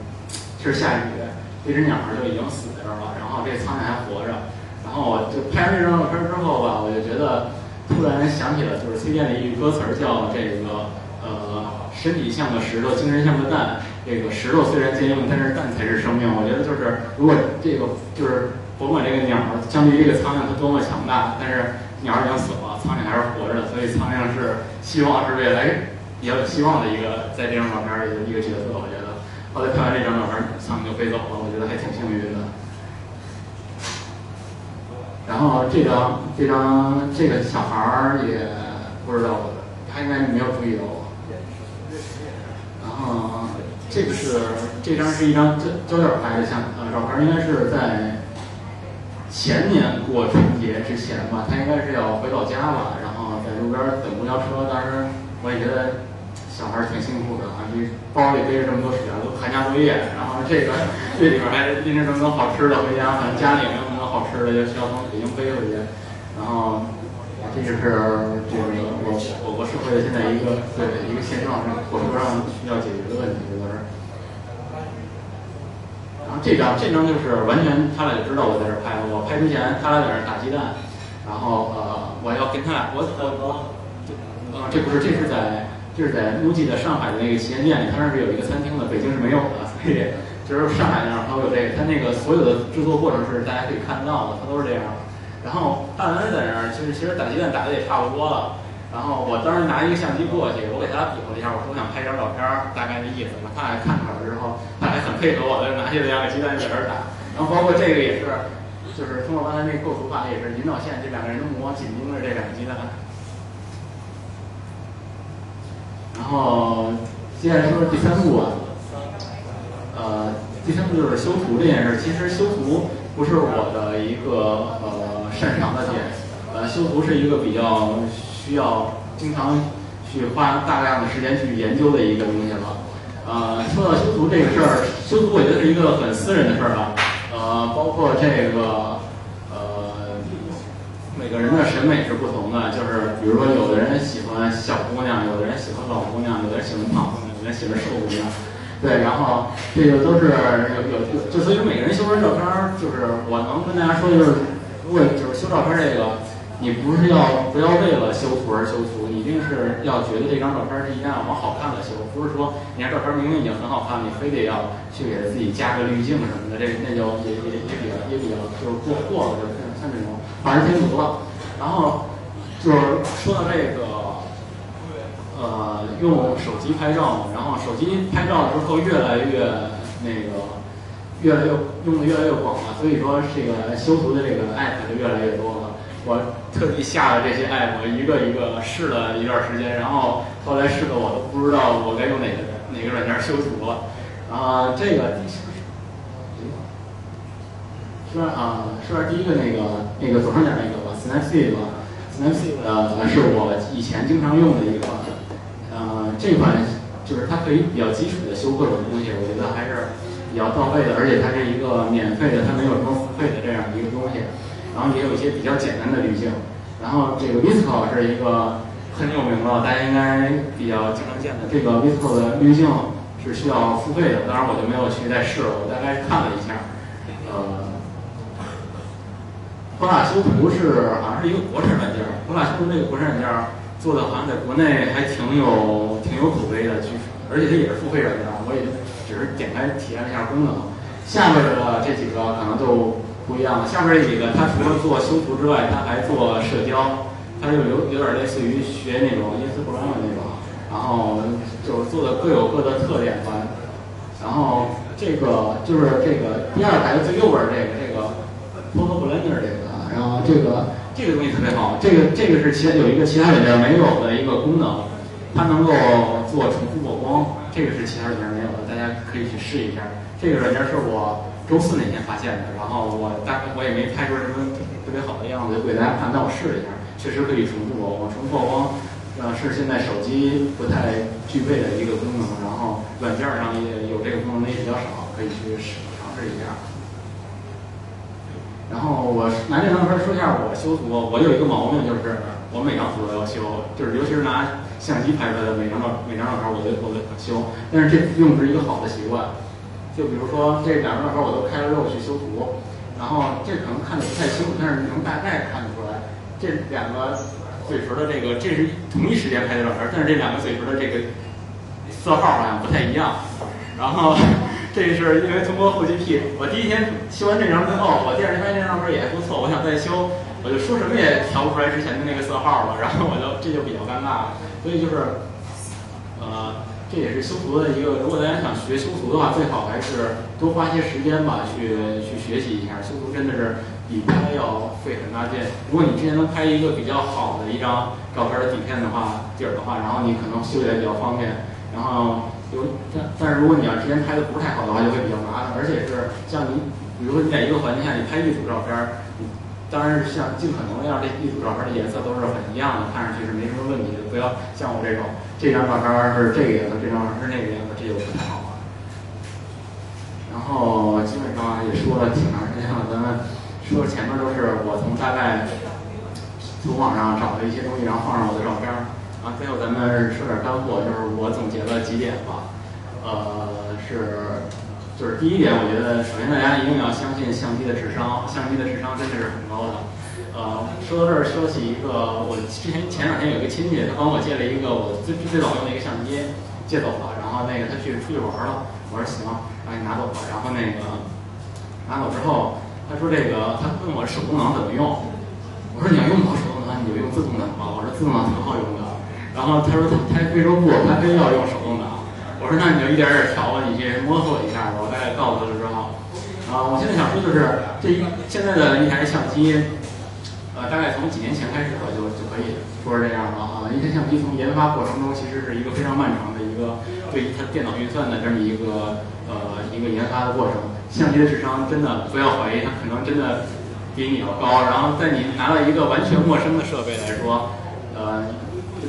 就，是下雨，这只鸟就已经死在这儿了，然后这苍蝇还活着。然后我就拍完这张照片之后吧，我就觉得突然想起了就是崔健的一句歌词叫这个呃，身体像个石头，精神像个蛋。这个石头虽然坚硬，但是蛋才是生命。我觉得就是，如果这个就是甭管这个鸟儿相对于这个苍蝇它多么强大，但是鸟儿已经死了，苍蝇还是活着的，所以苍蝇是希望是未来比较有希望的一个在这张照片里的一个角色。我觉得后来拍完这张照片，苍蝇就飞走了，我觉得还挺幸运的。然后这张这张这个小孩儿也不知道，他应该没有注意到我。然后。这个是这张是一张胶胶卷拍的相呃照片，应该是在前年过春节之前吧，他应该是要回老家了，然后在路边等公交车，当时我也觉得小孩儿挺辛苦的啊，这包里背着这么多水啊，都寒假作业，然后这个这里边还拎着这么多好吃的回家，反正家里也没有什么好吃的，就需要从北京背回去，然后。这就是这个我我国社会现在一个对一个现状，是火车上需要解决的问题，都是。然后这张这张就是完全他俩就知道我在这儿拍，我拍之前他俩在那儿打鸡蛋，然后呃我要跟他俩我我我，呃这不是这是在这是在 MUJI 的上海的那个旗舰店里，他那是有一个餐厅的，北京是没有的，所以就是上海那儿它有这个，他那个所有的制作过程是大家可以看到的，他都是这样。然后大文在那儿，就是其实打鸡蛋打的也差不多了。然后我当时拿一个相机过去，我给他比划了一下，我说我想拍张照片，大概的意思。他也看出来了之后，他还很配合我，就拿起了两个鸡蛋在这儿打。然后包括这个也是，就是通过刚才那构图法，也是引导线，这两个人的目光紧盯着这两个鸡蛋。然后接下来说第三步啊，呃，第三步就是修图这件事。其实修图不是我的一个呃。擅长的点，呃，修图是一个比较需要经常去花大量的时间去研究的一个东西了。呃，说到修图这个事儿，修图我觉得是一个很私人的事儿了。呃，包括这个，呃，每个人的审美是不同的，就是比如说有的人喜欢小姑娘，有的人喜欢老姑娘，有的人喜欢胖姑娘，有的人喜欢瘦姑娘。对，然后这个都是有有就所以说每个人修完照片，就是我能跟大家说就是。如果就是修照片这个，你不是要不要为了修图而修图，你一定是要觉得这张照片是一定要往好看的修，不是说你看照片明明已经很好看，你非得要去给自己加个滤镜什么的，这那就也也也比较也比较就是过过了，就是像这种反而挺俗了。然后就是说到这个，呃，用手机拍照嘛，然后手机拍照之后越来越那个。越来越用的越来越广了，所以说这个修图的这个 app 就越来越多了。我特地下了这些 app，一个一个试了一段时间，然后后来试的我都不知道我该用哪个哪个软件修图了。啊，这个是啊，是吧？第一个那个那个左上角那个吧，Snapseed 吧，Snapseed 呃是我以前经常用的一个，呃，这款就是它可以比较基础的修各种东西，我觉得还是。比较到位的，而且它是一个免费的，它没有什么付费的这样一个东西，然后也有一些比较简单的滤镜，然后这个 Visco 是一个很有名的，大家应该比较经常见的。这个 Visco 的滤镜是需要付费的，当然我就没有去再试了，我大概看了一下。呃，泼辣修图是好像是一个国产软件，泼辣修图这个国产软件做的好像在国内还挺有挺有口碑的，据说，而且它也是付费软件，我也。只是点开体验了一下功能，下边的这几个可能就不一样了。下边这几个，它除了做修图之外，它还做社交，它就有有点类似于学那种 Instagram 那种，然后就是做的各有各的特点吧。然后这个就是这个第二排的最右边这个这个 Photo Blender 这个，然后这个这个东西特别好，这个这个是其有一个其他软件没有的一个功能，它能够做重复曝光，这个是其他软件没有的。大家可以去试一下，这个软件是我周四那天发现的，然后我大我也没拍出什么特别好的样子，就给大家看，但我试了一下，确实可以重复曝光。重复曝光，呃，是现在手机不太具备的一个功能，然后软件上也有这个功能也比较少，可以去试尝试一下。然后我拿这张照片说一下我修图，我有一个毛病，就是我每张图都要修，就是尤其是拿。相机拍出来的每张照每张照片，我都我都修，但是这并不是一个好的习惯。就比如说这两张照片，我都开了肉去修图，然后这可能看的不太清楚，但是能大概看得出来，这两个嘴唇的这个这是同一时间拍的照片，但是这两个嘴唇的这个色号好像不太一样。然后 这是因为通过后期 P，我第一天修完这张之后，我第二天发现这张照片也还不错，我想再修，我就说什么也调不出来之前的那个色号了，然后我就这就比较尴尬了。所以就是，呃，这也是修图的一个。如果大家想学修图的话，最好还是多花些时间吧，去去学习一下。修图真的是比拍要费很大劲。如果你之前能拍一个比较好的一张照片的底片的话，底儿的话，然后你可能修起来比较方便。然后有，但但是如果你要之前拍的不是太好的话，就会比较麻烦。而且是像你，比如说你在一个环境下，你拍一组照片，你当然是像尽可能让这一组照片的颜色都是很一样的，看上去是没什么问题的。不要像我这种，这张照片是这个颜色，这张是那个颜色，这就不太好了。然后基本上也说了挺长时间了，咱们说前面都是我从大概从网上找了一些东西，然后放上我的照片。然后最后咱们说点干货，就是我总结了几点吧。呃，是就是第一点，我觉得首先大家一定要相信相机的智商，相机的智商真的是很高的。呃，说到这儿，说起一个，我之前前两天有一个亲戚，他帮我借了一个我最最早用的一个相机，借走了。然后那个他去出去玩了，我说行，让你拿走吧。然后那个拿走之后，他说这个他问我手动挡怎么用，我说你要用跑手动挡，你就用自动挡吧。我说自动挡挺好用的。然后他说他他非说不，他非要用手。我说那你就一点点调吧，你先摸索一下吧。我大概告诉他了之后，啊，我现在想说就是这一现在的一台相机，呃，大概从几年前开始吧，就就可以说是这样了啊。一台相机从研发过程中其实是一个非常漫长的一个对于它电脑运算的这么一个呃一个研发的过程。相机的智商真的不要怀疑，它可能真的比你要高。然后在你拿到一个完全陌生的设备来说，呃，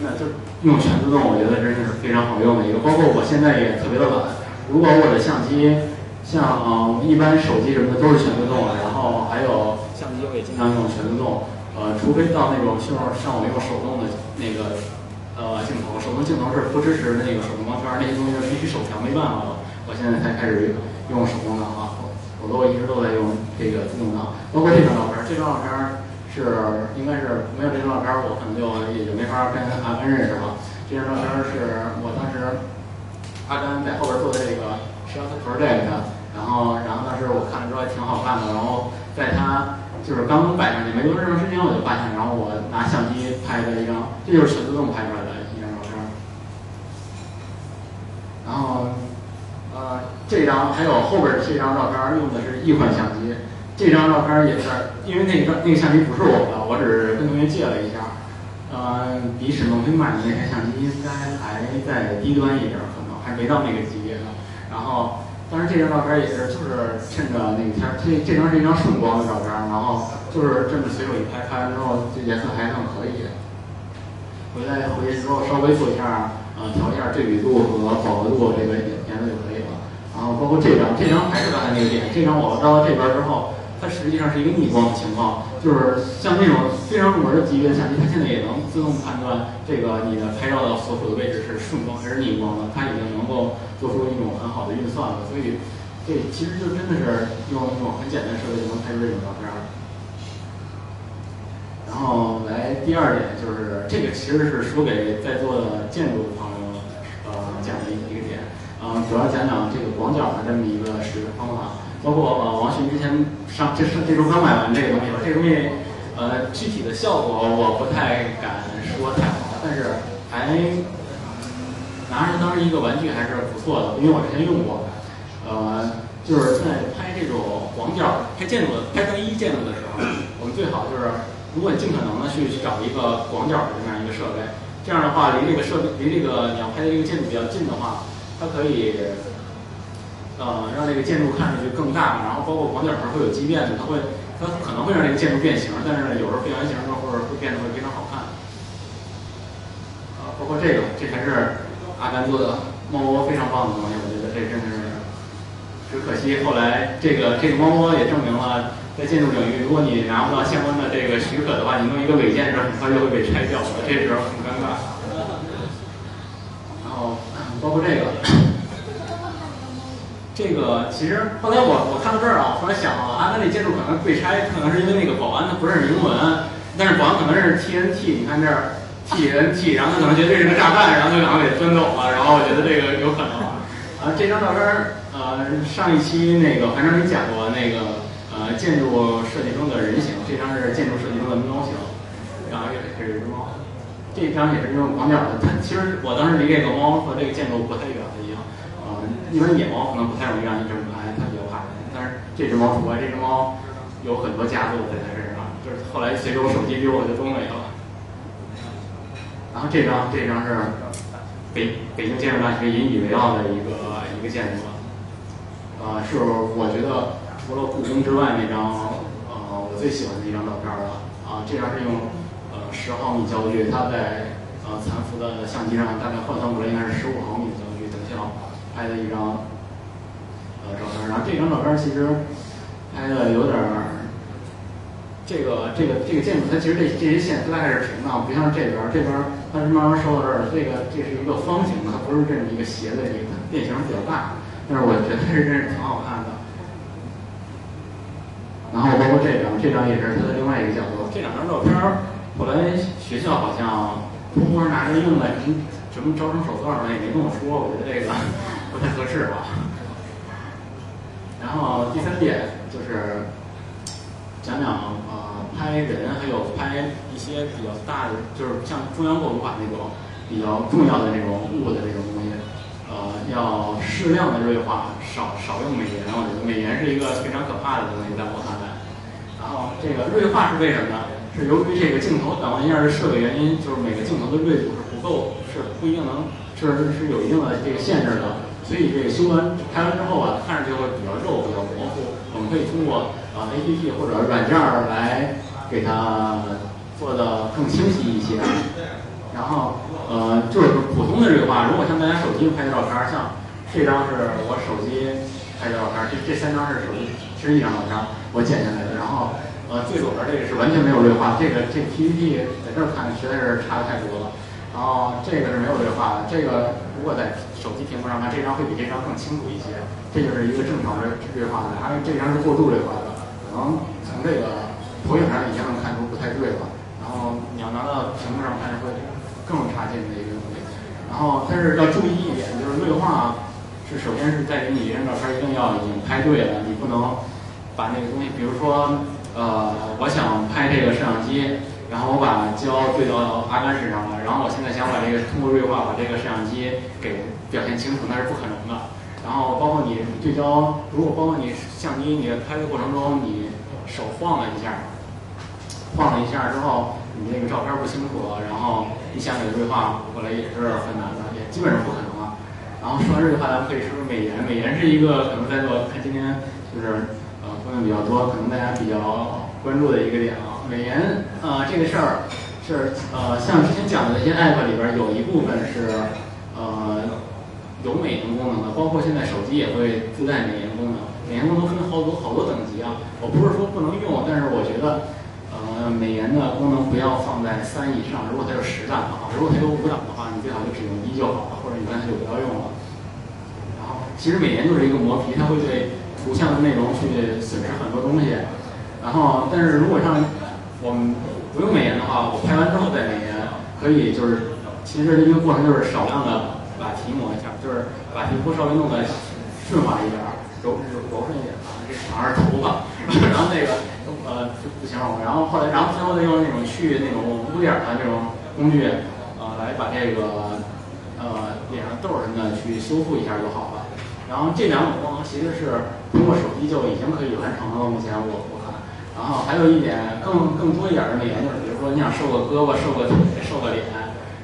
真的就。用全自动，我觉得真是非常好用的一个。包括我现在也特别的懒，如果我的相机像一般手机什么的都是全自动的，然后还有相机我也经常用全自动。呃，除非到那种需要像我用手动的那个呃镜头，手动镜头是不支持那个手动光圈，那些东西必须手调，没办法了。我现在才开始用手动挡啊，否则我一直都在用这个自动挡。包括这张照片，这张照片。是，应该是没有这张照片，我可能就也就没法跟阿甘认识了。这张照片是我当时阿甘在后边做的这个 shot project，然后然后当时我看了之后还挺好看的，然后在他就是刚摆上去没多长时间，我就发现，然后我拿相机拍的一张，这就是全自动拍出来的一张照片。然后呃，这张还有后边这张照片用的是一款相机。这张照片也是，因为那个那个相机不是我的，我只是跟同学借了一下。嗯，比沈梦飞买的那台相机应该还在低端一点，可能还没到那个级别呢。然后，当然这张照片也是，就是趁着那天，这这张是一张顺光的照片，然后就是这么随手一拍，拍完之后这颜色还算可以。回来回去之后稍微做一下，呃，调一下对比度和饱和度，这个颜色就可以了。然后包括这张，这张还是刚才那个点，这张我照到这边之后。实际上是一个逆光的情况，就是像那种非常入门的级别的相机，它现在也能自动判断这个你的拍照的所处的位置是顺光还是逆光的，它已经能够做出一种很好的运算了。所以，这其实就真的是用一种很简单的设备就能拍出这种照片。然后来第二点就是，这个其实是说给在座的建筑朋友呃讲的一个点，嗯，主要讲讲这个广角的这么一个使用方法。包括呃王迅之前上这是这周刚买完这个东西吧，这个东西呃具体的效果我不太敢说太好，但是还拿着当一个玩具还是不错的，因为我之前用过，呃就是在拍这种广角拍建筑拍单一建筑的时候，我们最好就是如果你尽可能的去去找一个广角的这样一个设备，这样的话离这个设备离这个你要拍的这个建筑比较近的话，它可以。呃，让这个建筑看上去更大，然后包括广角是会有畸变的，它会，它可能会让这个建筑变形，但是有时候变完形之后，或者会变得会非常好看。啊，包括这个，这还是阿甘做的猫窝非常棒的东西，我觉得这真是，只可惜后来这个这个猫窝也证明了，在建筑领域，如果你拿不到相关的这个许可的话，你弄一个伪建筑，很快就会被拆掉的，这时候很尴尬。然后包括这个。这个其实后来我我看到这儿啊，我突然想啊，啊，那建筑可能被拆，可能是因为那个保安他不认识英文，但是保安可能是 TNT，你看这儿 TNT，然后他可能觉得这是个炸弹，然后就赶快给钻走了，然后我觉得这个有可能。啊，这张照片，呃，上一期那个樊长你讲过那个呃建筑设计中的人形，这张是建筑设计中的猫形，然后也是一只猫，这张也是用广角的，它其实我当时离这个猫和这个建筑不太远。一般野猫可能不太容易让你这么拍，它比较怕人。但是这只猫除外，这只猫有很多家族在它身上，就是后来随着我手机丢了就都没了。然后这张这张是北北京建筑大学引以为傲的一个一个建筑，呃，是我觉得除了故宫之外那张呃我最喜欢的一张照片了啊，这张是用呃十毫米焦距，它在呃残幅的相机上大概换算过来应该是十五毫米的焦拍的一张呃照片。然后这张照片其实拍的有点儿，这个这个这个建筑它其实这这些线都大概是平的，不像这边儿这边儿它是慢慢收到这儿，这个这是一个方形的，它不是这么一个斜的一个变形比较大，但是我觉得是真是挺好看的。然后包括这张，这张也是它的另外一个角度。这两张照片儿，后来学校好像偷摸拿着用来什么招生手段儿也没跟我说，我觉得这个太合适吧。然后第三点就是讲讲呃拍人，还有拍一些比较大的，就是像中央博物馆那种比较重要的那种物的这种东西，呃，要适量的锐化，少少用美颜。我觉得美颜是一个非常可怕的东西，在我看来。然后这个锐化是为什么呢？是由于这个镜头档位件的设备原因，就是每个镜头的锐度是不够，是不一定能，是是有一定的这个限制的。所以这个修完拍完之后啊，看着就会比较肉，比较模糊。我们可以通过啊 A P P 或者软件儿来给它做的更清晰一些。然后呃，就是普通的锐化，如果像大家手机拍的照片儿，像这张是我手机拍的照片儿，这这三张是手机，其实一张照片儿我剪下来的。然后呃，最左边这个是完全没有锐化，这个这 P P T 在这儿看实在是差的太多了。然后这个是没有锐化的，这个如果在手机屏幕上看，这张会比这张更清楚一些。这就是一个正常的锐化的，还有这张是过度锐化的，可能从这个投影上已经能看出不太对了。然后你要拿到屏幕上看会更差劲的一个东西。然后但是要注意一点，就是锐化是首先是在于你这张照片一定要已经拍对了，你不能把那个东西，比如说呃，我想拍这个摄像机。然后我把焦对到阿甘身上了，然后我现在想把这个通过锐化把这个摄像机给表现清楚，那是不可能的。然后包括你对焦，如果包括你相机你拍的过程中，你手晃了一下，晃了一下之后，你那个照片不清楚了，然后你想给锐化过来也是很难的，也基本上不可能了。然后说完锐化，咱们可以说说美颜。美颜是一个可能在座看今天就是呃朋友比较多，可能大家比较关注的一个点啊。美颜呃这个事儿是呃像之前讲的那些 app 里边有一部分是呃有美颜功能的，包括现在手机也会自带美颜功能。美颜功能分好多好多等级啊，我不是说不能用，但是我觉得呃美颜的功能不要放在三以上，如果它有十档的话，如果它有五档的话，你最好就只用一就好了，或者你干脆就不要用了。然后其实美颜就是一个磨皮，它会对图像的内容去损失很多东西。然后但是如果像我们不用美颜的话，我拍完之后再美颜，可以就是其实一个过程就是少量的把皮磨一下，就是把皮肤稍微弄得顺滑一点，柔柔柔顺一点啊。这好像是头发，然后那个呃不不形容。然后后来，然后最后再用那种去那种污点的那种工具，呃来把这个呃脸上痘什么的去修复一下就好了。然后这两种功能其实是通过手机就已经可以完成了。目前我我。然后还有一点更更多一点的美颜，就是比如说你想瘦个胳膊、瘦个腿、瘦个脸，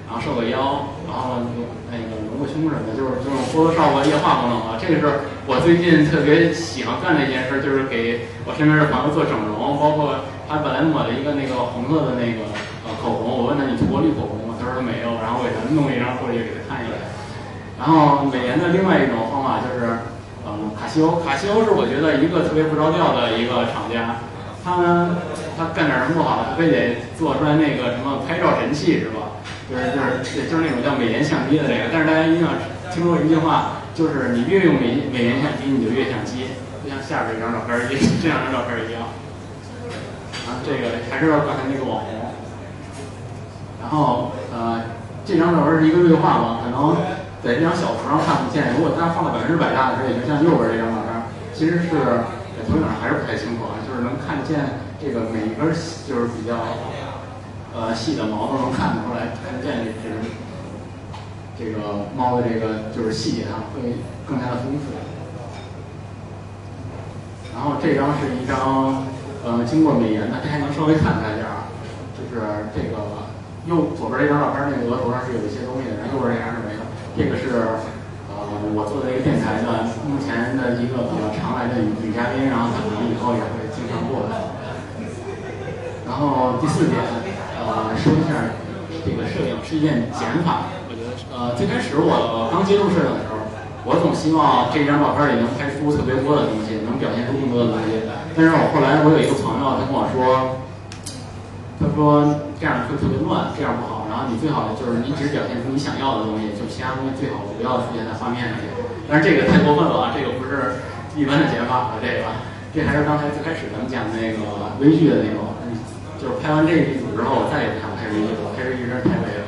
然后瘦个腰，然后那个隆个胸什么的，就是这种 Photoshop 液化功能啊。这个是我最近特别喜欢干的一件事，就是给我身边的朋友做整容。包括他本来抹了一个那个红色的那个呃口红，我问他你涂过绿口红吗？他说没有，然后我给他弄一张过去给他看一眼。然后美颜的另外一种方法就是，嗯，卡西欧。卡西欧是我觉得一个特别不着调的一个厂家。他他干点什么不好，他非得做出来那个什么拍照神器是吧？就是就是就是那种叫美颜相机的那个。但是大家一定要听说一句话，就是你越用美美颜相机，你就越像机，就像下边这张照片一这两张照片一样。啊，这个还是刚才那个网红。然后呃，这张照片是一个锐化嘛，可能在这张小图上看不见。如果大家放到百分之百大的时候，也就像右边这张照片，其实是在投影上还是不太清楚。是能看见这个每一根就是比较呃细的毛都能看得出来，看得见这只这个猫的这个就是细节上会更加的丰富。然后这张是一张呃经过美颜的，这还能稍微看出来点儿，就是这个右左边这张照片那个额头上是有一些东西的，然后右边这张是没的。这个是我作为一个电台的目前的一个比较常来的女女嘉宾，然后可能以后也会。经常过来，然后第四点，呃，说一下这个摄影是一件减法。呃，最开始我刚接触摄影的时候，我总希望这张照片里能拍出特别多的东西，能表现出更多的东西。但是我后来我有一个朋友，他跟我说，他说这样会特别乱，这样不好。然后你最好就是你只表现出你想要的东西，就其他东西最好不要出现在画面上。但是这个太过分了啊，这个不是一般的减法了，这个。这还是刚才最开始咱们讲的那个微距的那种，就是拍完这一组之后，我再也不想拍微距了，拍微距真是太累了。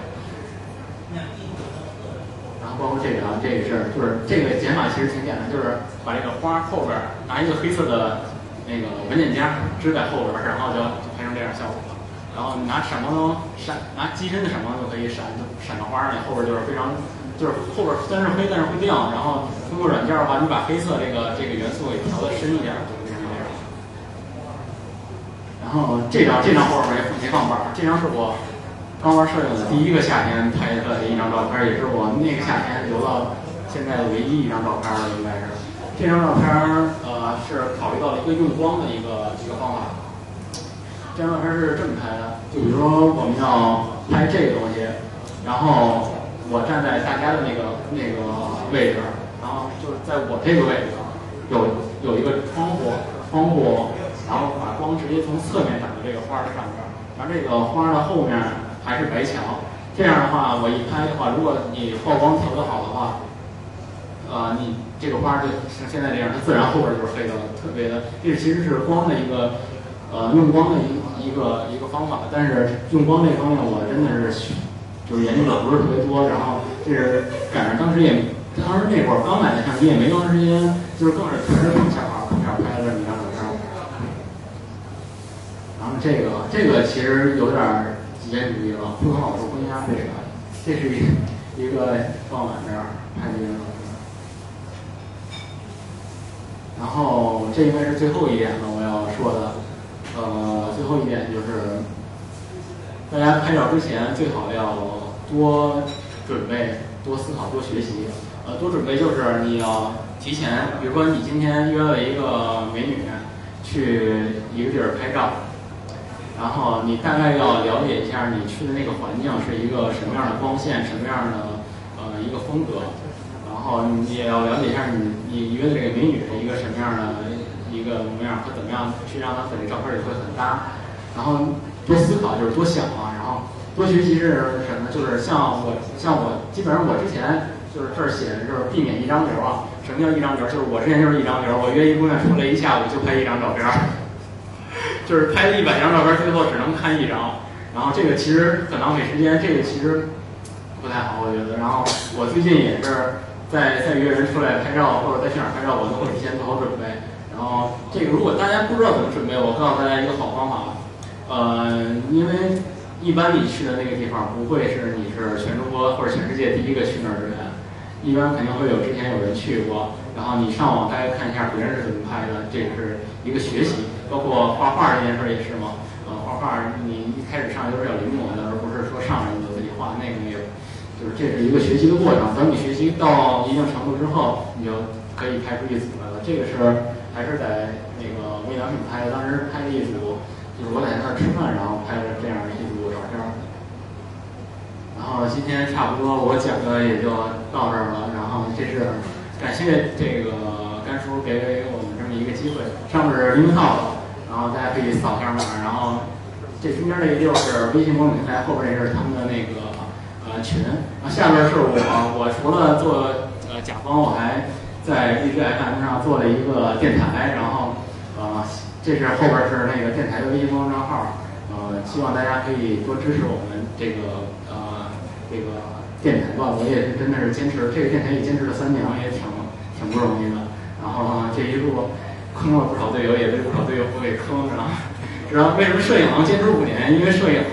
然后包括这个啊，这个是就是这个减法其实挺简单，就是把这个花后边拿一个黑色的那个文件夹支在后边，然后就就拍成这样效果。然后你拿闪光灯闪，拿机身的闪光就可以闪，闪到花里，后边就是非常。就是后边虽然是黑，但是会亮。然后通过软件的话，你把黑色这个这个元素给调的深一点，就变成这样。然后这张这张后边没没放板，这张是我刚玩摄影的第一个夏天拍出来的一张照片，也是我那个夏天留到现在的唯一一张照片了，应该是。这张照片呃是考虑到了一个用光的一个一个方法。这张照片是这么拍的，就比如说我们要拍这个东西，然后。我站在大家的那个那个位置，然后就是在我这个位置有有一个窗户，窗户，然后把光直接从侧面打到这个花的上边，然后这个花的后面还是白墙，这样的话我一拍的话，如果你曝光调的好的话，呃，你这个花就像现在这样，它自然后边就是黑的了，特别的，这其实是光的一个呃用光的一一个一个方法，但是用光这方面我真的是。就是研究的不是特别多，然后这是赶上当时也，当时那会儿刚买的相机也没多长时间，就是更是全是碰巧碰巧拍的这么一张照片。然后这个这个其实有点极简主义了，不能老说婚纱这个？这是一一个傍晚这儿拍的一张照片。然后这应该是最后一点了，我要说的，呃，最后一点就是。大家拍照之前最好要多准备、多思考、多学习。呃，多准备就是你要提前，比如说你今天约了一个美女去一个地儿拍照，然后你大概要了解一下你去的那个环境是一个什么样的光线、什么样的呃一个风格，然后你也要了解一下你你约的这个美女是一个什么样的个模样和怎么样去让他和这照片里会很搭，然后。多思考就是多想啊，然后多学习是什么？就是像我，像我，基本上我之前就是这儿写的就是避免一张流啊。什么叫一张流？就是我之前就是一张流，我约一姑娘出来一下午就拍一张照片，就是拍了一百张照片，最后只能看一张。然后这个其实很浪费时间，这个其实不太好，我觉得。然后我最近也是在在约人出来拍照，或者在去哪儿拍照，我都会提前做好准备。然后这个如果大家不知道怎么准备，我告诉大家一个好方法。呃，因为一般你去的那个地方不会是你是全中国或者全世界第一个去那儿的人，一般肯定会有之前有人去过，然后你上网大概看一下别人是怎么拍的，这是一个学习。包括画画这件事也是嘛，呃，画画你一开始上就是要临摹的，而不是说上来你就自己画，那个没有，就是这是一个学习的过程。等你学习到一定程度之后，你就可以拍出一组来了。这个是还是在那个微良品拍的，当时拍了一组。就是我在那儿吃饭，然后拍了这样一组照片儿。然后今天差不多我讲的也就到这儿了。然后这是感谢这个甘叔给我们这么一个机会。上面是音号然后大家可以扫一下码。然后这中间这一溜是微信公众平台，后边这是他们的那个呃群。然后下边是我，我除了做呃甲方，我还在荔枝 FM 上做了一个电台。然后呃。这是后边是那个电台的微信公众号，呃，希望大家可以多支持我们这个呃这个电台吧。我也是真的是坚持这个电台也坚持了三年，也挺挺不容易的。然后这一路坑了不少队友，也被不少队友给坑了。知道为什么摄影能坚持五年？因为摄影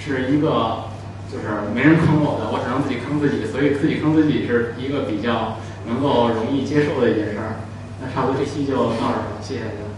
是一个就是没人坑我的，我只能自己坑自己，所以自己坑自己是一个比较能够容易接受的一件事儿。那差不多这期就到这儿了，谢谢大家。